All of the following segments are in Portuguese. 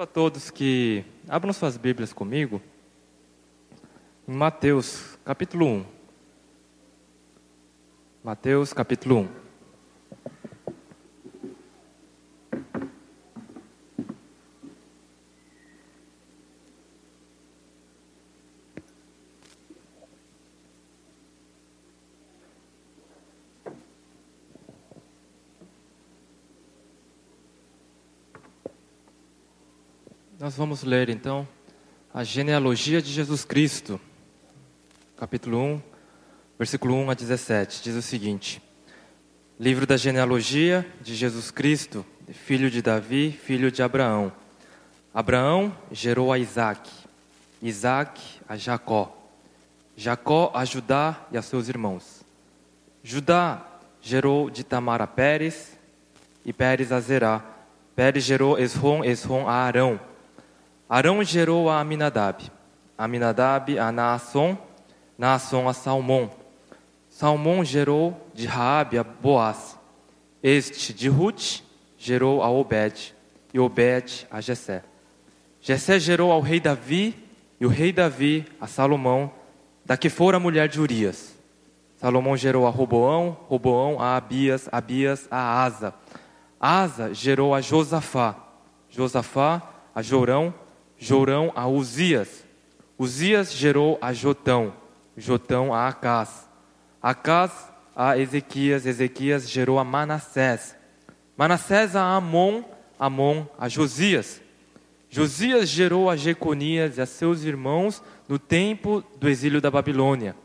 a todos que abram suas Bíblias comigo em Mateus, capítulo 1. Mateus, capítulo 1. Vamos ler então a genealogia de Jesus Cristo, capítulo 1, versículo 1 a 17. Diz o seguinte: Livro da genealogia de Jesus Cristo, filho de Davi, filho de Abraão. Abraão gerou a Isaac, Isaac a Jacó, Jacó a Judá e a seus irmãos. Judá gerou de Tamar a Pérez e Pérez a Zerá. Pérez gerou Esrom, Esrom a Arão. Arão gerou a Aminadab, Aminadab a Naasson, Naasson a Salmão. Salmão gerou de Raabe a Boaz. Este de Ruth gerou a Obed, e Obed a Jessé. Jessé gerou ao rei Davi, e o rei Davi a Salomão, da que fora a mulher de Urias. Salomão gerou a Roboão, Roboão a Abias, Abias a Asa. Asa gerou a Josafá, Josafá a Jorão, Jorão a Uzias. Uzias gerou a Jotão, Jotão a Acás. Acás a Ezequias, Ezequias gerou a Manassés. Manassés a Amon, Amon a Josias. Josias gerou a Jeconias e a seus irmãos no tempo do exílio da Babilônia.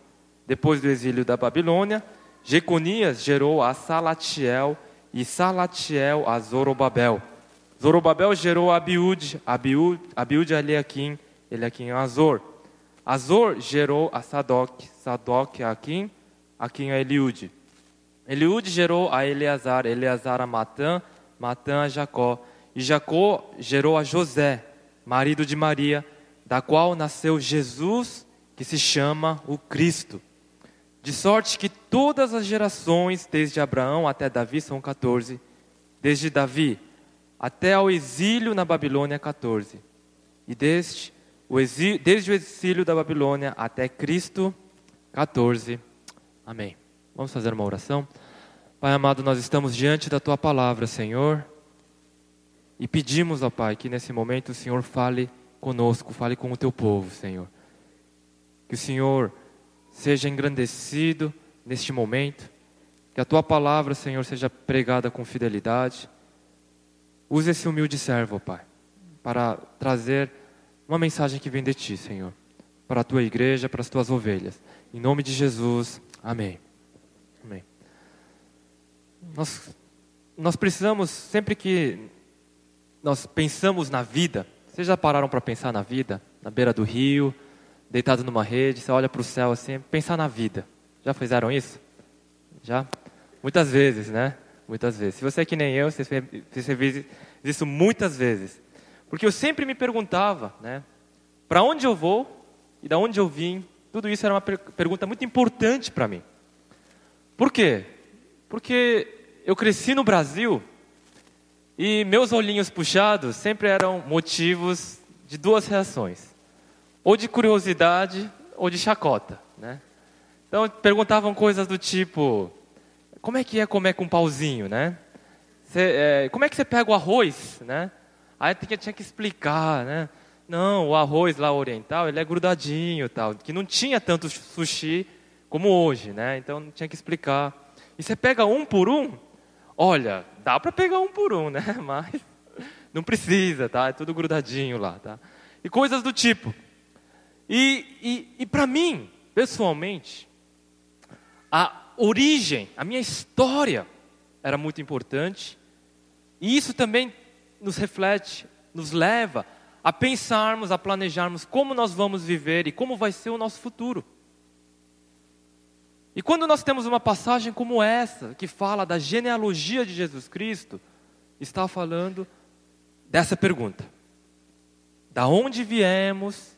Depois do exílio da Babilônia, Jeconias gerou a Salatiel e Salatiel a Zorobabel. Zorobabel gerou Abiúde, Abiúde, Abiúde a Eliakim, Eliakim a Azor. Azor gerou a Sadoc, Sadoc a Akim, Akim a Eliúde. Eliúde gerou a Eleazar, Eleazar a Matã, Matã a Jacó. E Jacó gerou a José, marido de Maria, da qual nasceu Jesus, que se chama o Cristo. De sorte que todas as gerações, desde Abraão até Davi, são 14. Desde Davi até ao exílio na Babilônia 14. E desde o exílio, desde o exílio da Babilônia até Cristo 14. Amém. Vamos fazer uma oração? Pai amado, nós estamos diante da tua palavra, Senhor, e pedimos, ó Pai, que nesse momento o Senhor fale conosco, fale com o teu povo, Senhor. Que o Senhor seja engrandecido neste momento, que a tua palavra, Senhor, seja pregada com fidelidade Use esse humilde servo, Pai, para trazer uma mensagem que vem de Ti, Senhor, para a Tua igreja, para as Tuas ovelhas. Em nome de Jesus, amém. Amém. Nós, nós precisamos, sempre que nós pensamos na vida, vocês já pararam para pensar na vida? Na beira do rio, deitado numa rede, você olha para o céu assim, pensar na vida. Já fizeram isso? Já? Muitas vezes, né? Muitas vezes. Se você é que nem eu, você, fez isso muitas vezes. Porque eu sempre me perguntava, né? Para onde eu vou e da onde eu vim? Tudo isso era uma pergunta muito importante para mim. Por quê? Porque eu cresci no Brasil e meus olhinhos puxados sempre eram motivos de duas reações: ou de curiosidade ou de chacota, né? Então perguntavam coisas do tipo: como é que é comer com um pauzinho, né? Cê, é, como é que você pega o arroz, né? Aí tinha, tinha que explicar, né? Não, o arroz lá oriental, ele é grudadinho tal, que não tinha tanto sushi como hoje, né? Então tinha que explicar. E você pega um por um? Olha, dá para pegar um por um, né? Mas não precisa, tá? É tudo grudadinho lá, tá? E coisas do tipo. E, e, e para mim, pessoalmente, a origem, a minha história era muito importante. E isso também nos reflete, nos leva a pensarmos, a planejarmos como nós vamos viver e como vai ser o nosso futuro. E quando nós temos uma passagem como essa, que fala da genealogia de Jesus Cristo, está falando dessa pergunta: da onde viemos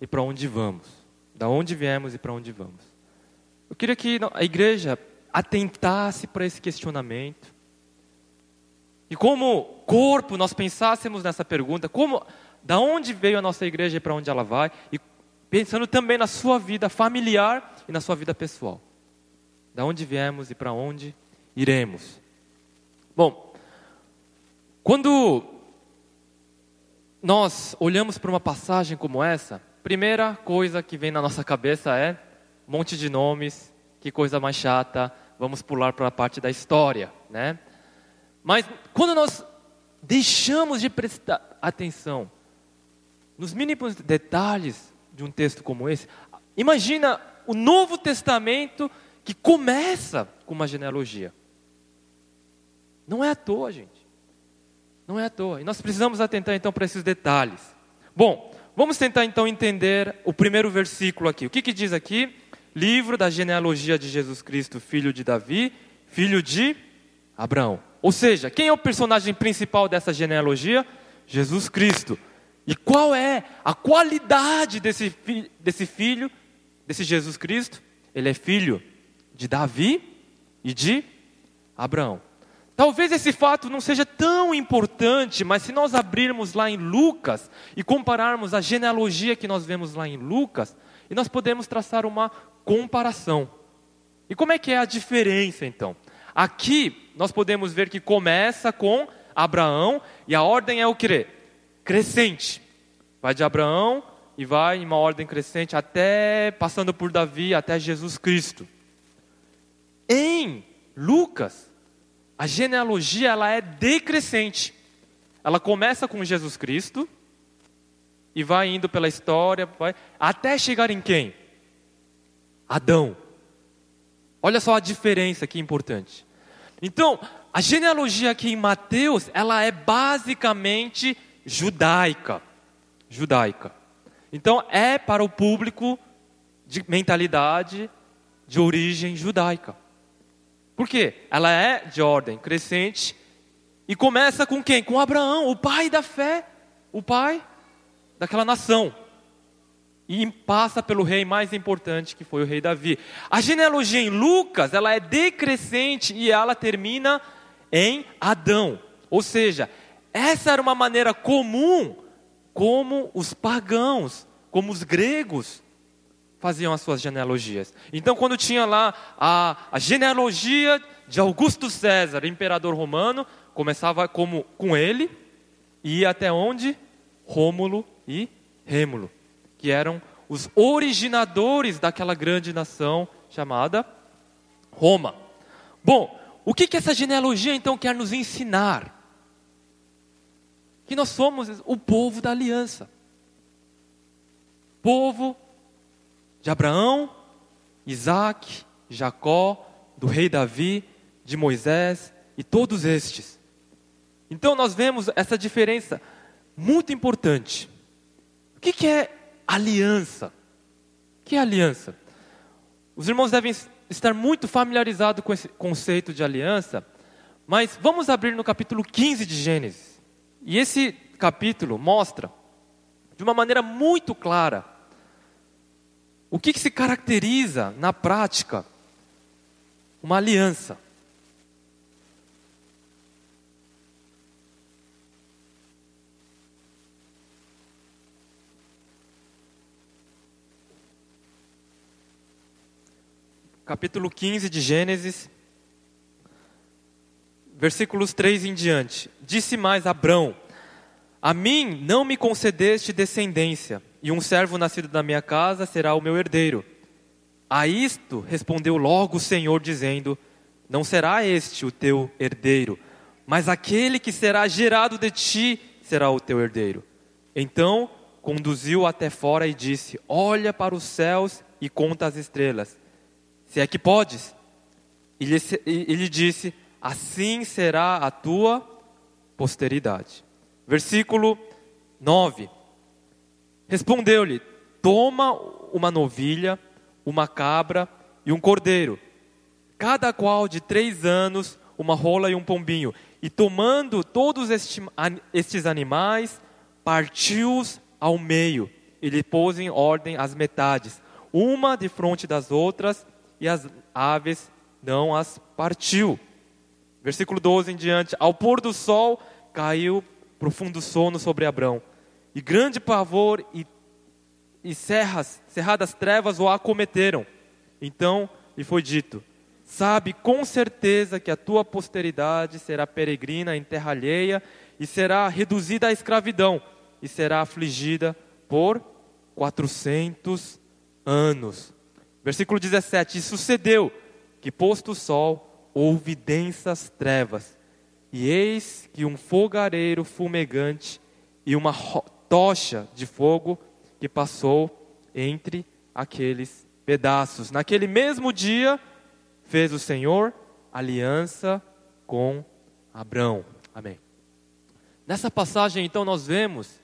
e para onde vamos? Da onde viemos e para onde vamos? Eu queria que a igreja atentasse para esse questionamento e como corpo nós pensássemos nessa pergunta, como da onde veio a nossa igreja e para onde ela vai, e pensando também na sua vida familiar e na sua vida pessoal. Da onde viemos e para onde iremos. Bom, quando nós olhamos para uma passagem como essa, primeira coisa que vem na nossa cabeça é um monte de nomes, que coisa mais chata, vamos pular para a parte da história, né? Mas quando nós deixamos de prestar atenção nos mínimos detalhes de um texto como esse, imagina o Novo Testamento que começa com uma genealogia. Não é à toa, gente. Não é à toa. E nós precisamos atentar então para esses detalhes. Bom, vamos tentar então entender o primeiro versículo aqui. O que, que diz aqui? Livro da genealogia de Jesus Cristo, filho de Davi, filho de Abraão. Ou seja, quem é o personagem principal dessa genealogia? Jesus Cristo. E qual é a qualidade desse, fi desse filho, desse Jesus Cristo? Ele é filho de Davi e de Abraão. Talvez esse fato não seja tão importante, mas se nós abrirmos lá em Lucas e compararmos a genealogia que nós vemos lá em Lucas, e nós podemos traçar uma comparação. E como é que é a diferença então? Aqui nós podemos ver que começa com Abraão e a ordem é o que? crescente. Vai de Abraão e vai em uma ordem crescente até passando por Davi até Jesus Cristo. Em Lucas, a genealogia ela é decrescente. Ela começa com Jesus Cristo e vai indo pela história, vai, até chegar em quem? Adão. Olha só a diferença que importante. Então, a genealogia aqui em Mateus, ela é basicamente judaica. Judaica. Então é para o público de mentalidade de origem judaica. Por quê? Ela é de ordem crescente e começa com quem? Com Abraão, o pai da fé, o pai daquela nação. E passa pelo rei mais importante, que foi o rei Davi. A genealogia em Lucas, ela é decrescente e ela termina em Adão. Ou seja, essa era uma maneira comum como os pagãos, como os gregos faziam as suas genealogias. Então, quando tinha lá a, a genealogia de Augusto César, imperador romano, começava como com ele e ia até onde? Rômulo e Rêmulo, que eram os originadores daquela grande nação chamada Roma. Bom, o que, que essa genealogia então quer nos ensinar? que nós somos o povo da aliança. Povo de Abraão, Isaac, Jacó, do rei Davi, de Moisés e todos estes. Então nós vemos essa diferença muito importante. O que, que é aliança? Que é aliança? Os irmãos devem estar muito familiarizados com esse conceito de aliança, mas vamos abrir no capítulo 15 de Gênesis. E esse capítulo mostra, de uma maneira muito clara, o que, que se caracteriza na prática uma aliança. Capítulo 15 de Gênesis, versículos 3 em diante. Disse mais Abrão: A mim não me concedeste descendência, e um servo nascido da minha casa será o meu herdeiro. A isto respondeu logo o Senhor, dizendo: Não será este o teu herdeiro, mas aquele que será gerado de ti será o teu herdeiro. Então conduziu até fora e disse: Olha para os céus e conta as estrelas, se é que podes. E lhe, e lhe disse: assim será a tua posteridade. Versículo 9. Respondeu-lhe: Toma uma novilha, uma cabra e um cordeiro, cada qual de três anos, uma rola e um pombinho. E tomando todos estes animais, partiu-os ao meio e lhe pôs em ordem as metades, uma de frente das outras, e as aves não as partiu. Versículo 12 em diante: Ao pôr do sol caiu profundo sono sobre Abrão, e grande pavor e, e serras, cerradas trevas o acometeram. Então lhe foi dito: Sabe com certeza que a tua posteridade será peregrina em terra alheia e será reduzida à escravidão e será afligida por 400 anos. Versículo 17: E sucedeu que, posto o sol, houve densas trevas, e eis que um fogareiro fumegante e uma tocha de fogo que passou entre aqueles pedaços. Naquele mesmo dia fez o Senhor aliança com Abrão. Amém. Nessa passagem, então, nós vemos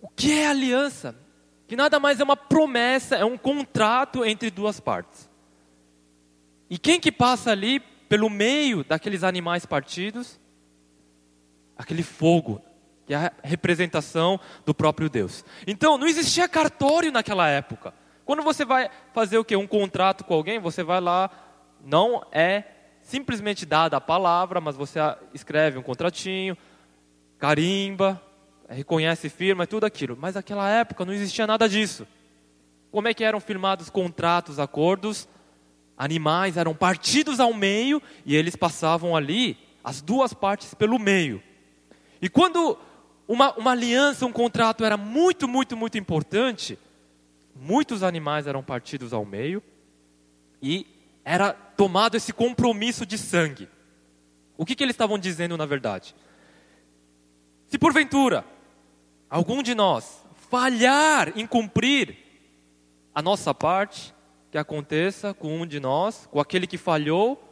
o que é aliança, que nada mais é uma promessa, é um contrato entre duas partes. E quem que passa ali pelo meio daqueles animais partidos? Aquele fogo, que é a representação do próprio Deus. Então, não existia cartório naquela época. Quando você vai fazer o que? Um contrato com alguém, você vai lá, não é simplesmente dada a palavra, mas você escreve um contratinho, carimba, reconhece firma, é tudo aquilo. Mas naquela época não existia nada disso. Como é que eram firmados contratos, acordos? animais eram partidos ao meio e eles passavam ali, as duas partes pelo meio. E quando uma, uma aliança, um contrato era muito, muito, muito importante, muitos animais eram partidos ao meio e era tomado esse compromisso de sangue. O que, que eles estavam dizendo na verdade? Se porventura algum de nós falhar em cumprir a nossa parte, que aconteça com um de nós, com aquele que falhou,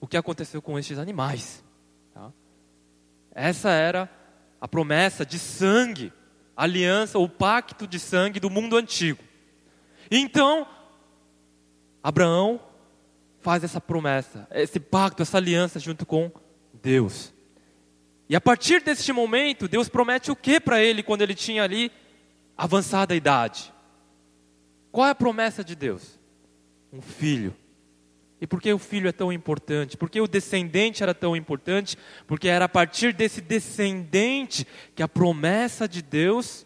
o que aconteceu com estes animais. Tá? Essa era a promessa de sangue, aliança, o pacto de sangue do mundo antigo. Então, Abraão faz essa promessa, esse pacto, essa aliança junto com Deus. E a partir deste momento, Deus promete o que para ele quando ele tinha ali avançada idade? Qual é a promessa de Deus? um filho. E por que o filho é tão importante? Por que o descendente era tão importante? Porque era a partir desse descendente que a promessa de Deus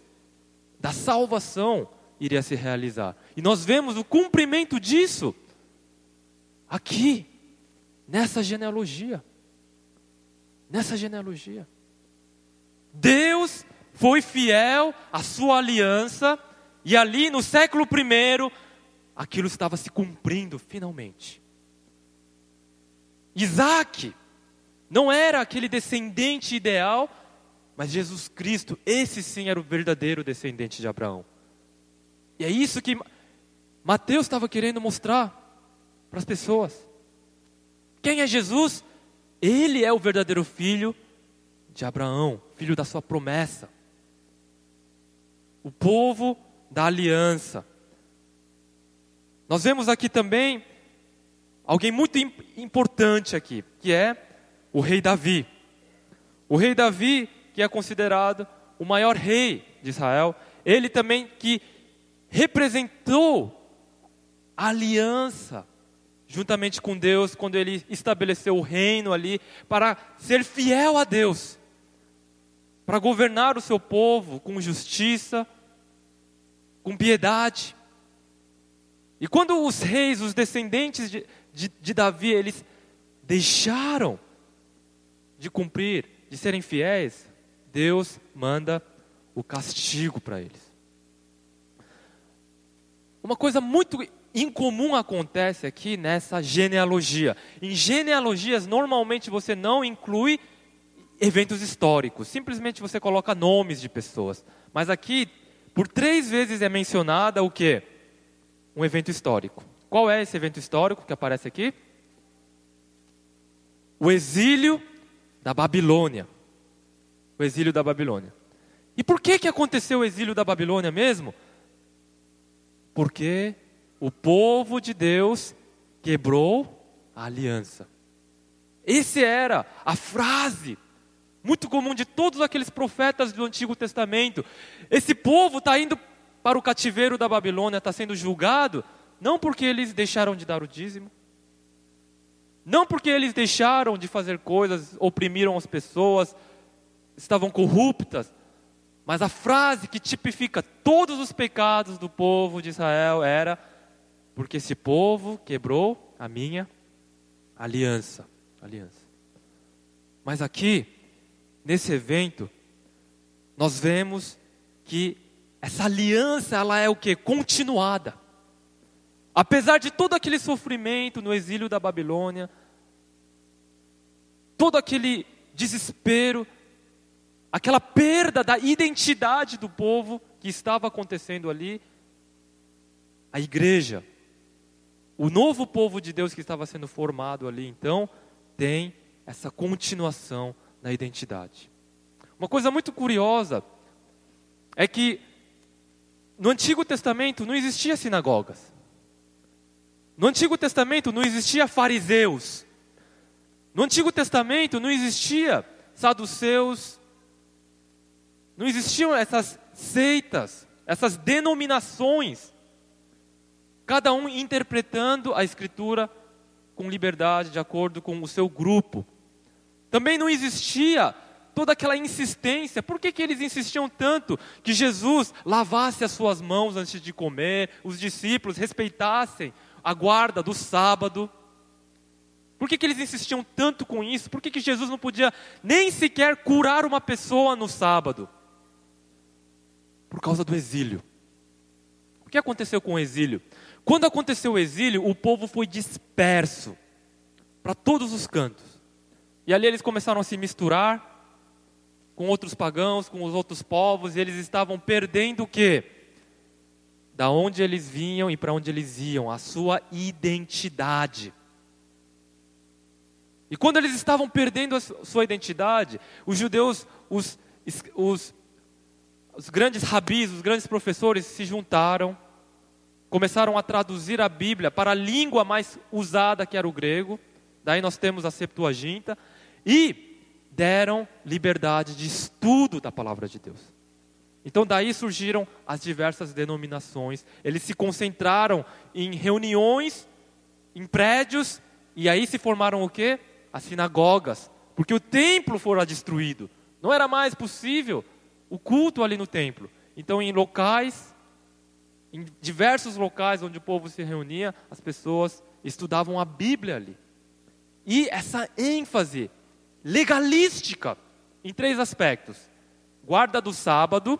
da salvação iria se realizar. E nós vemos o cumprimento disso aqui, nessa genealogia. Nessa genealogia. Deus foi fiel à sua aliança, e ali no século I, aquilo estava se cumprindo finalmente. Isaac não era aquele descendente ideal, mas Jesus Cristo, esse sim era o verdadeiro descendente de Abraão. E é isso que Mateus estava querendo mostrar para as pessoas. Quem é Jesus? Ele é o verdadeiro filho de Abraão, filho da sua promessa. O povo da aliança. Nós vemos aqui também alguém muito importante aqui, que é o rei Davi. O rei Davi, que é considerado o maior rei de Israel, ele também que representou a aliança juntamente com Deus quando ele estabeleceu o reino ali para ser fiel a Deus, para governar o seu povo com justiça, com piedade. E quando os reis, os descendentes de, de, de Davi, eles deixaram de cumprir, de serem fiéis, Deus manda o castigo para eles. Uma coisa muito incomum acontece aqui nessa genealogia. Em genealogias, normalmente você não inclui eventos históricos, simplesmente você coloca nomes de pessoas. Mas aqui, por três vezes é mencionada o que? um evento histórico. Qual é esse evento histórico que aparece aqui? O exílio da Babilônia. O exílio da Babilônia. E por que, que aconteceu o exílio da Babilônia mesmo? Porque o povo de Deus quebrou a aliança. Essa era a frase muito comum de todos aqueles profetas do Antigo Testamento. Esse povo está indo para o cativeiro da Babilônia está sendo julgado, não porque eles deixaram de dar o dízimo, Não porque eles deixaram de fazer coisas, oprimiram as pessoas, estavam corruptas, mas a frase que tipifica todos os pecados do povo de Israel era: porque esse povo quebrou a minha aliança. aliança. Mas aqui, nesse evento, nós vemos que essa aliança ela é o que? Continuada. Apesar de todo aquele sofrimento no exílio da Babilônia, todo aquele desespero, aquela perda da identidade do povo que estava acontecendo ali, a igreja, o novo povo de Deus que estava sendo formado ali, então, tem essa continuação na identidade. Uma coisa muito curiosa é que no Antigo Testamento não existia sinagogas. No Antigo Testamento não existia fariseus. No Antigo Testamento não existia saduceus, não existiam essas seitas, essas denominações, cada um interpretando a Escritura com liberdade, de acordo com o seu grupo. Também não existia toda aquela insistência. Por que, que eles insistiam tanto que Jesus lavasse as suas mãos antes de comer, os discípulos respeitassem a guarda do sábado? Por que, que eles insistiam tanto com isso? Por que, que Jesus não podia nem sequer curar uma pessoa no sábado? Por causa do exílio. O que aconteceu com o exílio? Quando aconteceu o exílio, o povo foi disperso para todos os cantos. E ali eles começaram a se misturar com outros pagãos, com os outros povos, e eles estavam perdendo o quê? Da onde eles vinham e para onde eles iam, a sua identidade. E quando eles estavam perdendo a sua identidade, os judeus, os, os os grandes rabis, os grandes professores se juntaram, começaram a traduzir a Bíblia para a língua mais usada, que era o grego. Daí nós temos a Septuaginta. E deram liberdade de estudo da palavra de Deus. Então daí surgiram as diversas denominações. Eles se concentraram em reuniões, em prédios, e aí se formaram o quê? As sinagogas. Porque o templo fora destruído. Não era mais possível o culto ali no templo. Então, em locais, em diversos locais onde o povo se reunia, as pessoas estudavam a Bíblia ali. E essa ênfase legalística em três aspectos: guarda do sábado,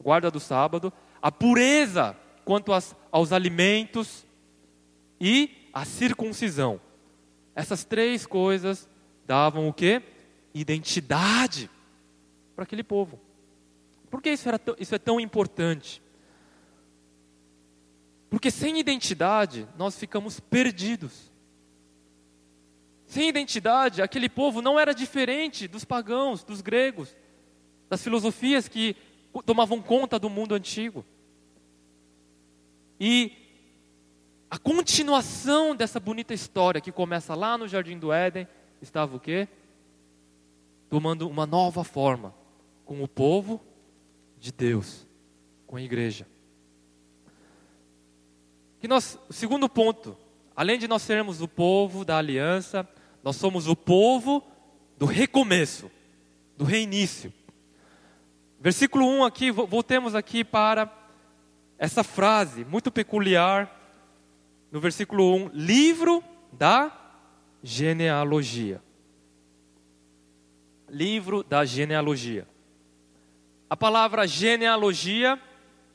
guarda do sábado, a pureza quanto aos, alimentos e a circuncisão. Essas três coisas davam o que? Identidade para aquele povo. Por que isso, era isso é tão importante? Porque sem identidade nós ficamos perdidos. Sem identidade, aquele povo não era diferente dos pagãos, dos gregos, das filosofias que tomavam conta do mundo antigo. E a continuação dessa bonita história que começa lá no Jardim do Éden estava o quê? Tomando uma nova forma com o povo de Deus, com a igreja. Que nós, segundo ponto, além de nós sermos o povo da aliança, nós somos o povo do recomeço, do reinício. Versículo 1 aqui, voltemos aqui para essa frase muito peculiar no versículo 1, livro da genealogia. Livro da genealogia. A palavra genealogia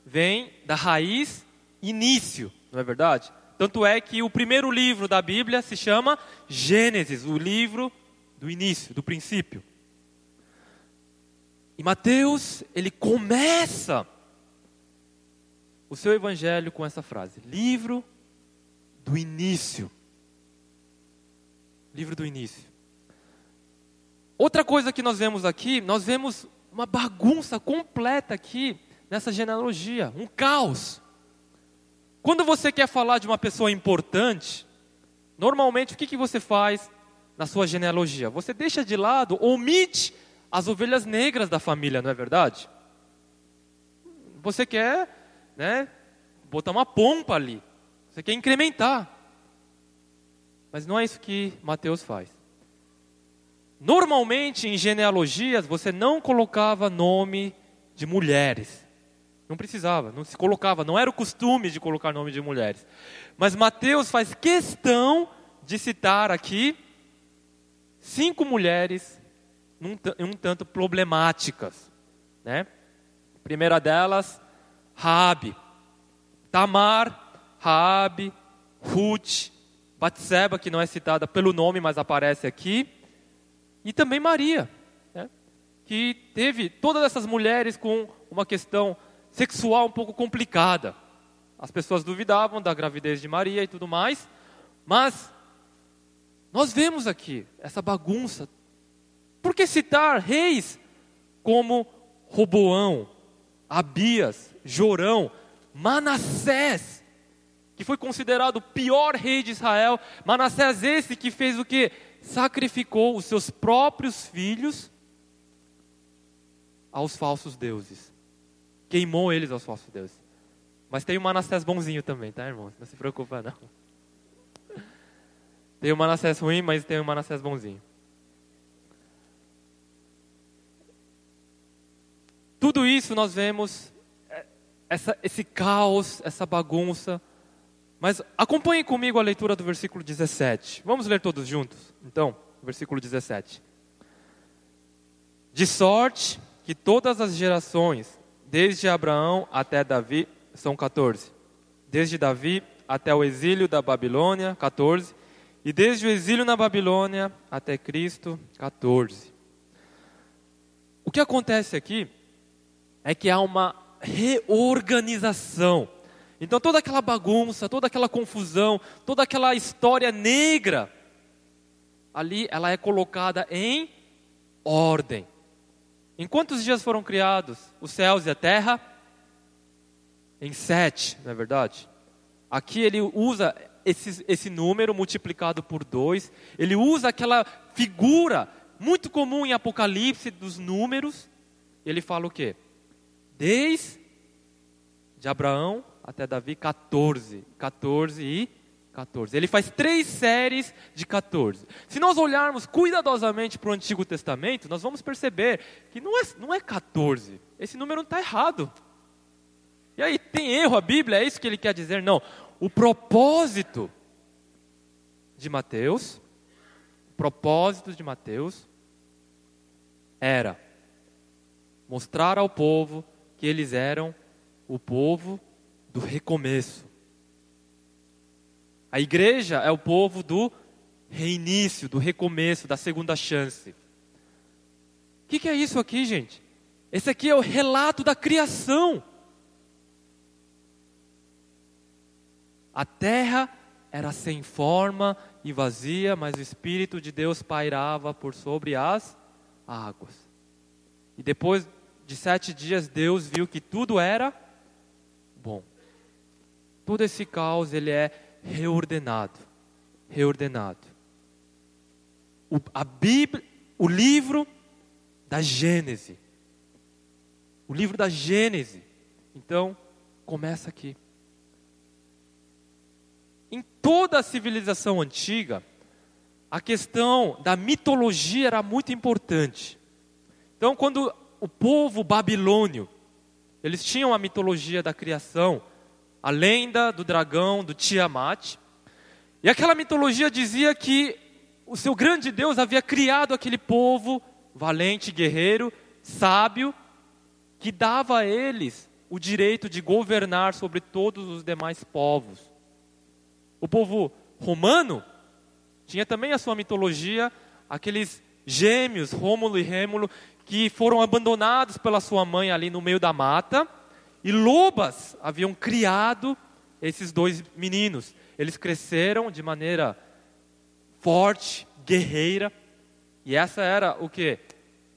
vem da raiz início, não é verdade? Tanto é que o primeiro livro da Bíblia se chama Gênesis, o livro do início, do princípio. E Mateus, ele começa o seu evangelho com essa frase: livro do início. Livro do início. Outra coisa que nós vemos aqui, nós vemos uma bagunça completa aqui nessa genealogia, um caos. Quando você quer falar de uma pessoa importante, normalmente o que, que você faz na sua genealogia? Você deixa de lado, omite as ovelhas negras da família, não é verdade? Você quer, né, botar uma pompa ali. Você quer incrementar. Mas não é isso que Mateus faz. Normalmente em genealogias você não colocava nome de mulheres. Não precisava, não se colocava, não era o costume de colocar nome de mulheres. Mas Mateus faz questão de citar aqui cinco mulheres um, tanto problemáticas, né? Primeira delas, Raabe, Tamar, Raabe, Ruth, Batseba, que não é citada pelo nome, mas aparece aqui, e também Maria, né? que teve todas essas mulheres com uma questão sexual um pouco complicada. As pessoas duvidavam da gravidez de Maria e tudo mais, mas nós vemos aqui essa bagunça. Por que citar reis como Roboão, Abias, Jorão, Manassés, que foi considerado o pior rei de Israel? Manassés esse que fez o que? Sacrificou os seus próprios filhos aos falsos deuses. Queimou eles aos falsos deuses. Mas tem o Manassés bonzinho também, tá, irmãos? Não se preocupa, não. Tem o Manassés ruim, mas tem o Manassés bonzinho. Tudo isso nós vemos, é, essa, esse caos, essa bagunça. Mas acompanhem comigo a leitura do versículo 17. Vamos ler todos juntos? Então, versículo 17. De sorte que todas as gerações, desde Abraão até Davi, são 14. Desde Davi até o exílio da Babilônia, 14. E desde o exílio na Babilônia até Cristo, 14. O que acontece aqui é que há uma reorganização. Então toda aquela bagunça, toda aquela confusão, toda aquela história negra, ali ela é colocada em ordem. Em quantos dias foram criados os céus e a terra? Em sete, não é verdade? Aqui ele usa esse, esse número multiplicado por dois, ele usa aquela figura muito comum em Apocalipse dos números, ele fala o quê? Desde de Abraão até Davi, 14. 14 e 14. Ele faz três séries de 14. Se nós olharmos cuidadosamente para o Antigo Testamento, nós vamos perceber que não é, não é 14. Esse número não está errado. E aí, tem erro a Bíblia? É isso que ele quer dizer? Não. O propósito de Mateus, o propósito de Mateus era mostrar ao povo que eles eram o povo do recomeço. A igreja é o povo do reinício, do recomeço, da segunda chance. O que, que, é isso aqui, gente? Esse aqui é o relato da criação. A terra era sem forma e vazia, mas o Espírito de Deus pairava por sobre as águas. E depois de sete dias, Deus viu que tudo era bom. Todo esse caos ele é reordenado, reordenado. O, a Bíblia, o livro da Gênese, o livro da Gênese. Então começa aqui. Em toda a civilização antiga, a questão da mitologia era muito importante. Então, quando o povo babilônio, eles tinham a mitologia da criação, a lenda do dragão, do Tiamat. E aquela mitologia dizia que o seu grande Deus havia criado aquele povo valente, guerreiro, sábio, que dava a eles o direito de governar sobre todos os demais povos. O povo romano tinha também a sua mitologia, aqueles gêmeos, Rômulo e Rêmulo, que foram abandonados pela sua mãe ali no meio da mata, e lobas haviam criado esses dois meninos. Eles cresceram de maneira forte, guerreira, e essa era o que?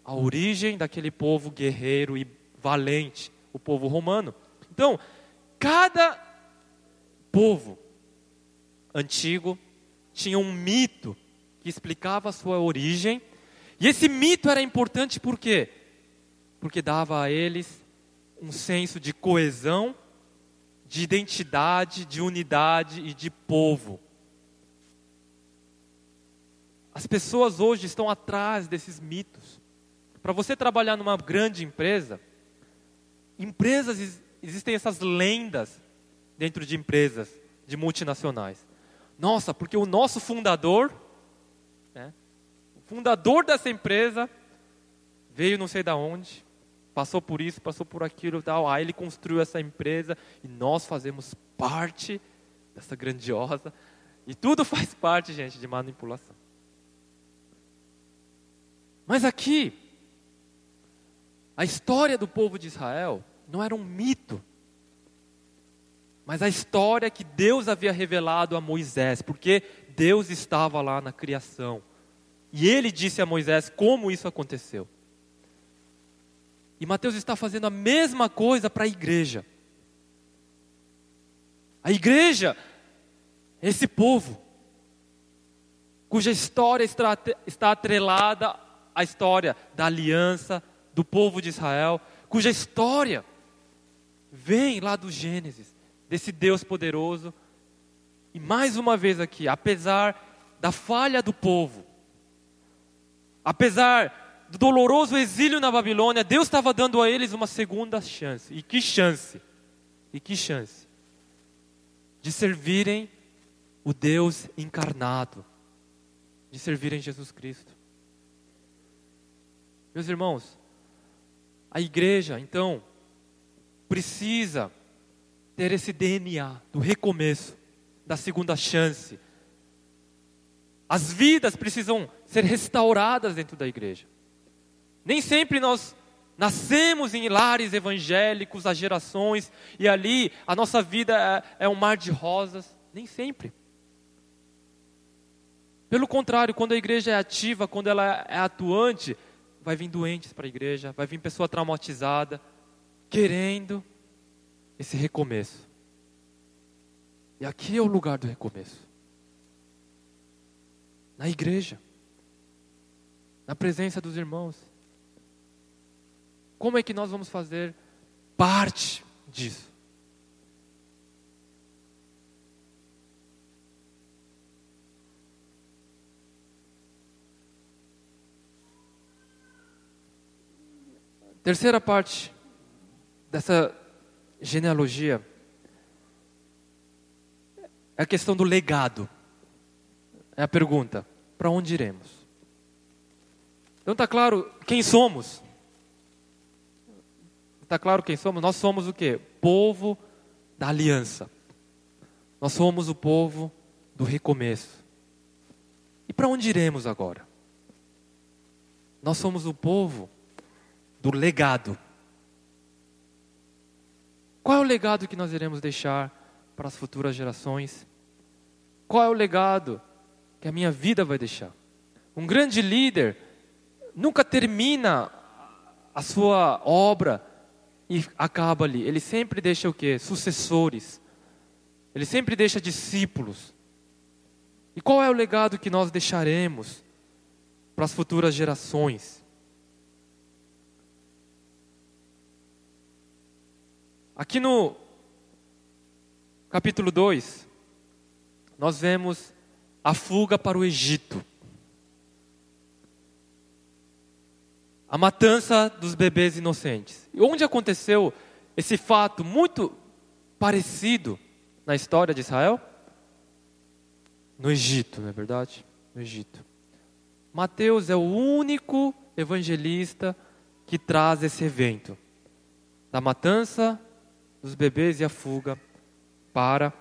A origem daquele povo guerreiro e valente, o povo romano. Então, cada povo antigo tinha um mito que explicava a sua origem e esse mito era importante por quê? Porque dava a eles um senso de coesão, de identidade, de unidade e de povo. as pessoas hoje estão atrás desses mitos. Para você trabalhar numa grande empresa, empresas existem essas lendas dentro de empresas, de multinacionais. Nossa, porque o nosso fundador, né, o fundador dessa empresa, veio não sei da onde, passou por isso, passou por aquilo tal, aí ele construiu essa empresa e nós fazemos parte dessa grandiosa. E tudo faz parte, gente, de manipulação. Mas aqui, a história do povo de Israel não era um mito, mas a história que Deus havia revelado a Moisés, porque Deus estava lá na criação. E ele disse a Moisés como isso aconteceu. E Mateus está fazendo a mesma coisa para a igreja. A igreja, esse povo, cuja história está atrelada à história da aliança do povo de Israel, cuja história vem lá do Gênesis, desse Deus poderoso. E mais uma vez aqui, apesar da falha do povo, apesar do doloroso exílio na Babilônia, Deus estava dando a eles uma segunda chance. E que chance! E que chance! De servirem o Deus encarnado, de servirem Jesus Cristo. Meus irmãos, a igreja, então, precisa ter esse DNA do recomeço, da segunda chance. As vidas precisam ser restauradas dentro da igreja. Nem sempre nós nascemos em lares evangélicos há gerações e ali a nossa vida é, é um mar de rosas. Nem sempre. Pelo contrário, quando a igreja é ativa, quando ela é atuante, vai vir doentes para a igreja, vai vir pessoa traumatizada, querendo esse recomeço. E aqui é o lugar do recomeço. Na igreja, na presença dos irmãos. Como é que nós vamos fazer parte disso? Terceira parte dessa genealogia é a questão do legado. É a pergunta: para onde iremos? Então está claro quem somos. Está claro quem somos? Nós somos o quê? Povo da aliança. Nós somos o povo do recomeço. E para onde iremos agora? Nós somos o povo do legado. Qual é o legado que nós iremos deixar para as futuras gerações? Qual é o legado que a minha vida vai deixar? Um grande líder nunca termina a sua obra e acaba ali. Ele sempre deixa o quê? Sucessores. Ele sempre deixa discípulos. E qual é o legado que nós deixaremos para as futuras gerações? Aqui no capítulo 2, nós vemos a fuga para o Egito. A matança dos bebês inocentes. E onde aconteceu esse fato muito parecido na história de Israel? No Egito, não é verdade? No Egito. Mateus é o único evangelista que traz esse evento da matança dos bebês e a fuga para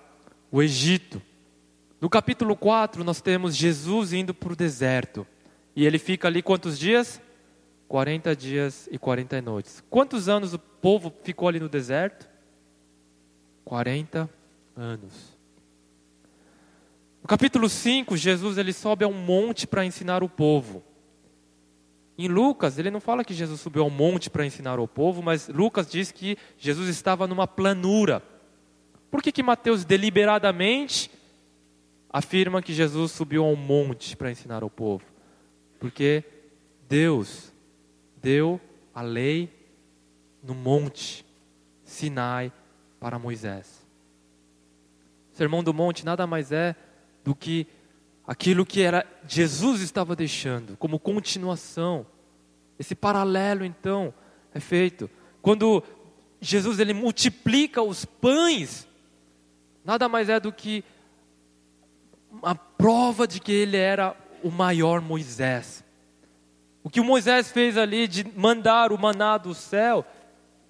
o Egito. No capítulo 4, nós temos Jesus indo para o deserto. E ele fica ali quantos dias? 40 dias e 40 noites. Quantos anos o povo ficou ali no deserto? 40 anos. No capítulo 5, Jesus ele sobe a um monte para ensinar o povo. Em Lucas, ele não fala que Jesus subiu ao monte para ensinar o povo, mas Lucas diz que Jesus estava numa planura. Por que, que Mateus deliberadamente afirma que Jesus subiu ao monte para ensinar o povo? Porque Deus deu a lei no monte Sinai para Moisés. O sermão do monte nada mais é do que aquilo que era Jesus estava deixando como continuação. Esse paralelo então é feito quando Jesus ele multiplica os pães, nada mais é do que a prova de que ele era o maior Moisés. O que Moisés fez ali de mandar o maná do céu,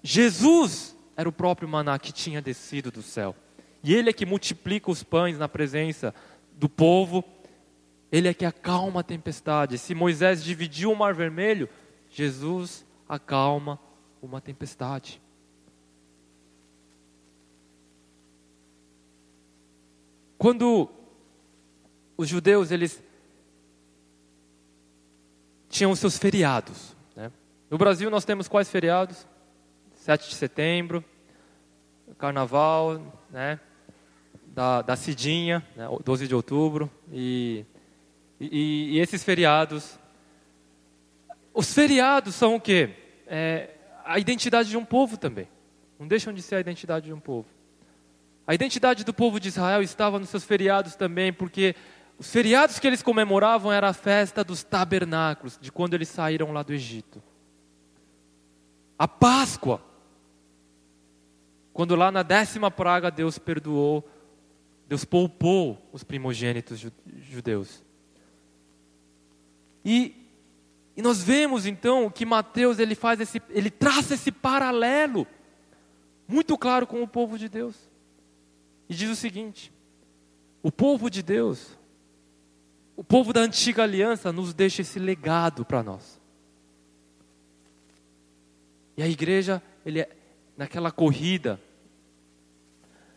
Jesus era o próprio maná que tinha descido do céu. E ele é que multiplica os pães na presença do povo, ele é que acalma a tempestade. Se Moisés dividiu o mar vermelho, Jesus acalma uma tempestade. Quando os judeus eles tinham seus feriados. Né? No Brasil nós temos quais feriados? 7 de setembro, Carnaval, né? da, da Cidinha, né? 12 de outubro, e, e, e, esses feriados. Os feriados são o quê? É, a identidade de um povo também. Não deixam de ser a identidade de um povo. A identidade do povo de Israel estava nos seus feriados também, porque os feriados que eles comemoravam era a festa dos tabernáculos, de quando eles saíram lá do Egito. A Páscoa, quando lá na décima praga Deus perdoou, Deus poupou os primogênitos judeus. E, e nós vemos então que Mateus ele faz esse, ele traça esse paralelo muito claro com o povo de Deus. E diz o seguinte: o povo de Deus o povo da antiga aliança nos deixa esse legado para nós. E a igreja, ele é, naquela corrida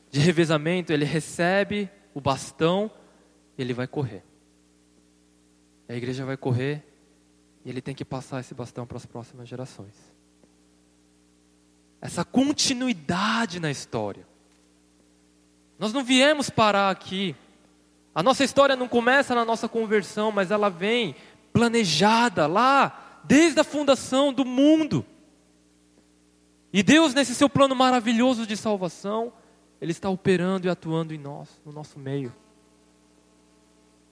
de revezamento, ele recebe o bastão e ele vai correr. A igreja vai correr e ele tem que passar esse bastão para as próximas gerações. Essa continuidade na história. Nós não viemos parar aqui a nossa história não começa na nossa conversão, mas ela vem planejada lá, desde a fundação do mundo. E Deus, nesse seu plano maravilhoso de salvação, Ele está operando e atuando em nós, no nosso meio.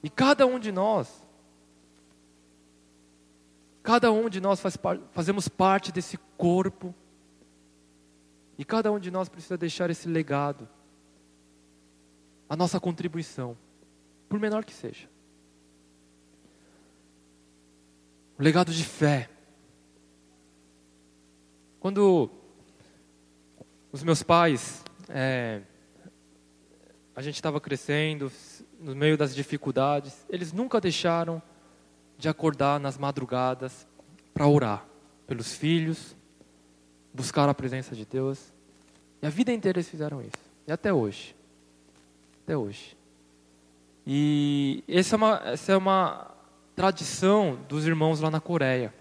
E cada um de nós, cada um de nós faz fazemos parte desse corpo, e cada um de nós precisa deixar esse legado, a nossa contribuição por menor que seja. O legado de fé. Quando os meus pais, é, a gente estava crescendo, no meio das dificuldades, eles nunca deixaram de acordar nas madrugadas para orar pelos filhos, buscar a presença de Deus. E a vida inteira eles fizeram isso. E até hoje. Até hoje. E essa é uma, essa é uma tradição dos irmãos lá na Coreia.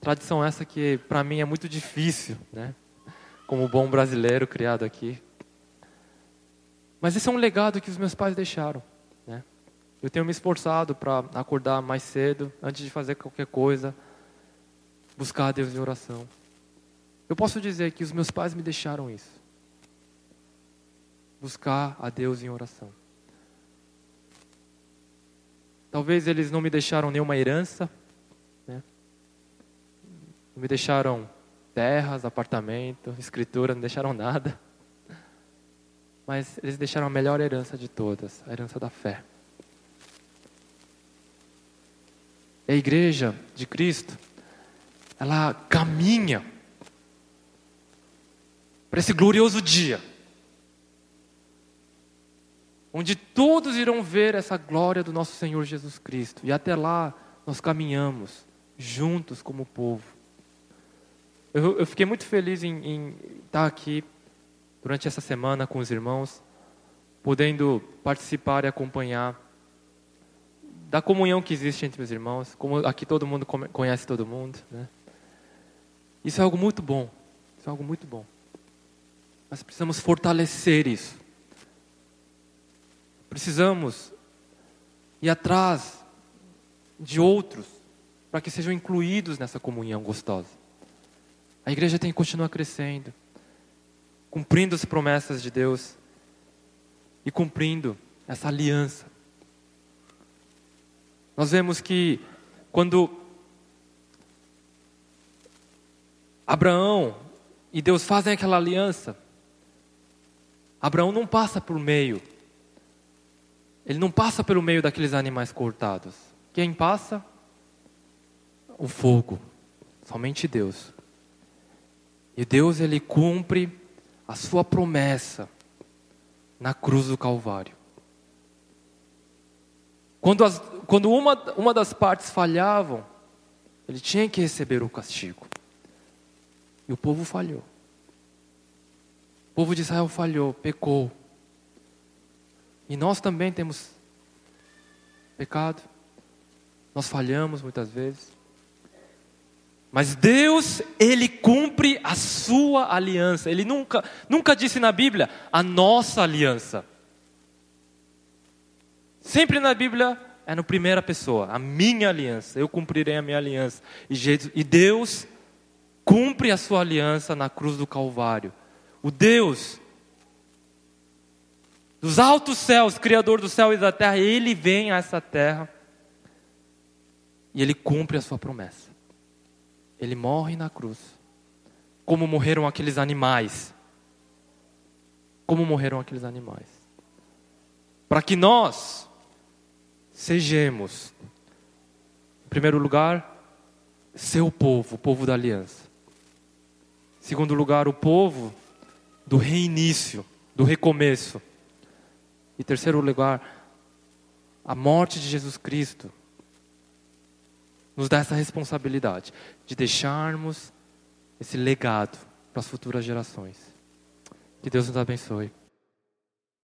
Tradição essa que para mim é muito difícil, né? Como bom brasileiro criado aqui. Mas esse é um legado que os meus pais deixaram, né? Eu tenho me esforçado para acordar mais cedo, antes de fazer qualquer coisa, buscar a Deus em oração. Eu posso dizer que os meus pais me deixaram isso. Buscar a Deus em oração. Talvez eles não me deixaram nenhuma herança, né? não me deixaram terras, apartamento, escritura, não deixaram nada. Mas eles deixaram a melhor herança de todas, a herança da fé. A igreja de Cristo, ela caminha para esse glorioso dia onde todos irão ver essa glória do nosso Senhor Jesus Cristo. E até lá nós caminhamos juntos como povo. Eu, eu fiquei muito feliz em, em estar aqui durante essa semana com os irmãos, podendo participar e acompanhar da comunhão que existe entre os irmãos, como aqui todo mundo conhece todo mundo, né? Isso é algo muito bom. Isso é algo muito bom. Nós precisamos fortalecer isso. Precisamos ir atrás de outros para que sejam incluídos nessa comunhão gostosa. A igreja tem que continuar crescendo, cumprindo as promessas de Deus e cumprindo essa aliança. Nós vemos que quando Abraão e Deus fazem aquela aliança, Abraão não passa por meio, ele não passa pelo meio daqueles animais cortados. Quem passa? O fogo, somente Deus. E Deus ele cumpre a sua promessa na cruz do Calvário. Quando, as, quando uma, uma das partes falhavam, ele tinha que receber o castigo. E o povo falhou. O povo de Israel falhou, pecou. E nós também temos pecado. Nós falhamos muitas vezes. Mas Deus, Ele cumpre a sua aliança. Ele nunca, nunca disse na Bíblia a nossa aliança. Sempre na Bíblia é no primeira pessoa, a minha aliança. Eu cumprirei a minha aliança. E, e Deus cumpre a sua aliança na cruz do Calvário. O Deus dos altos céus, Criador do céu e da terra, Ele vem a essa terra e Ele cumpre a sua promessa. Ele morre na cruz. Como morreram aqueles animais. Como morreram aqueles animais. Para que nós sejamos, em primeiro lugar, seu povo, o povo da aliança. Em segundo lugar, o povo do reinício, do recomeço. E terceiro lugar, a morte de Jesus Cristo nos dá essa responsabilidade de deixarmos esse legado para as futuras gerações. Que Deus nos abençoe.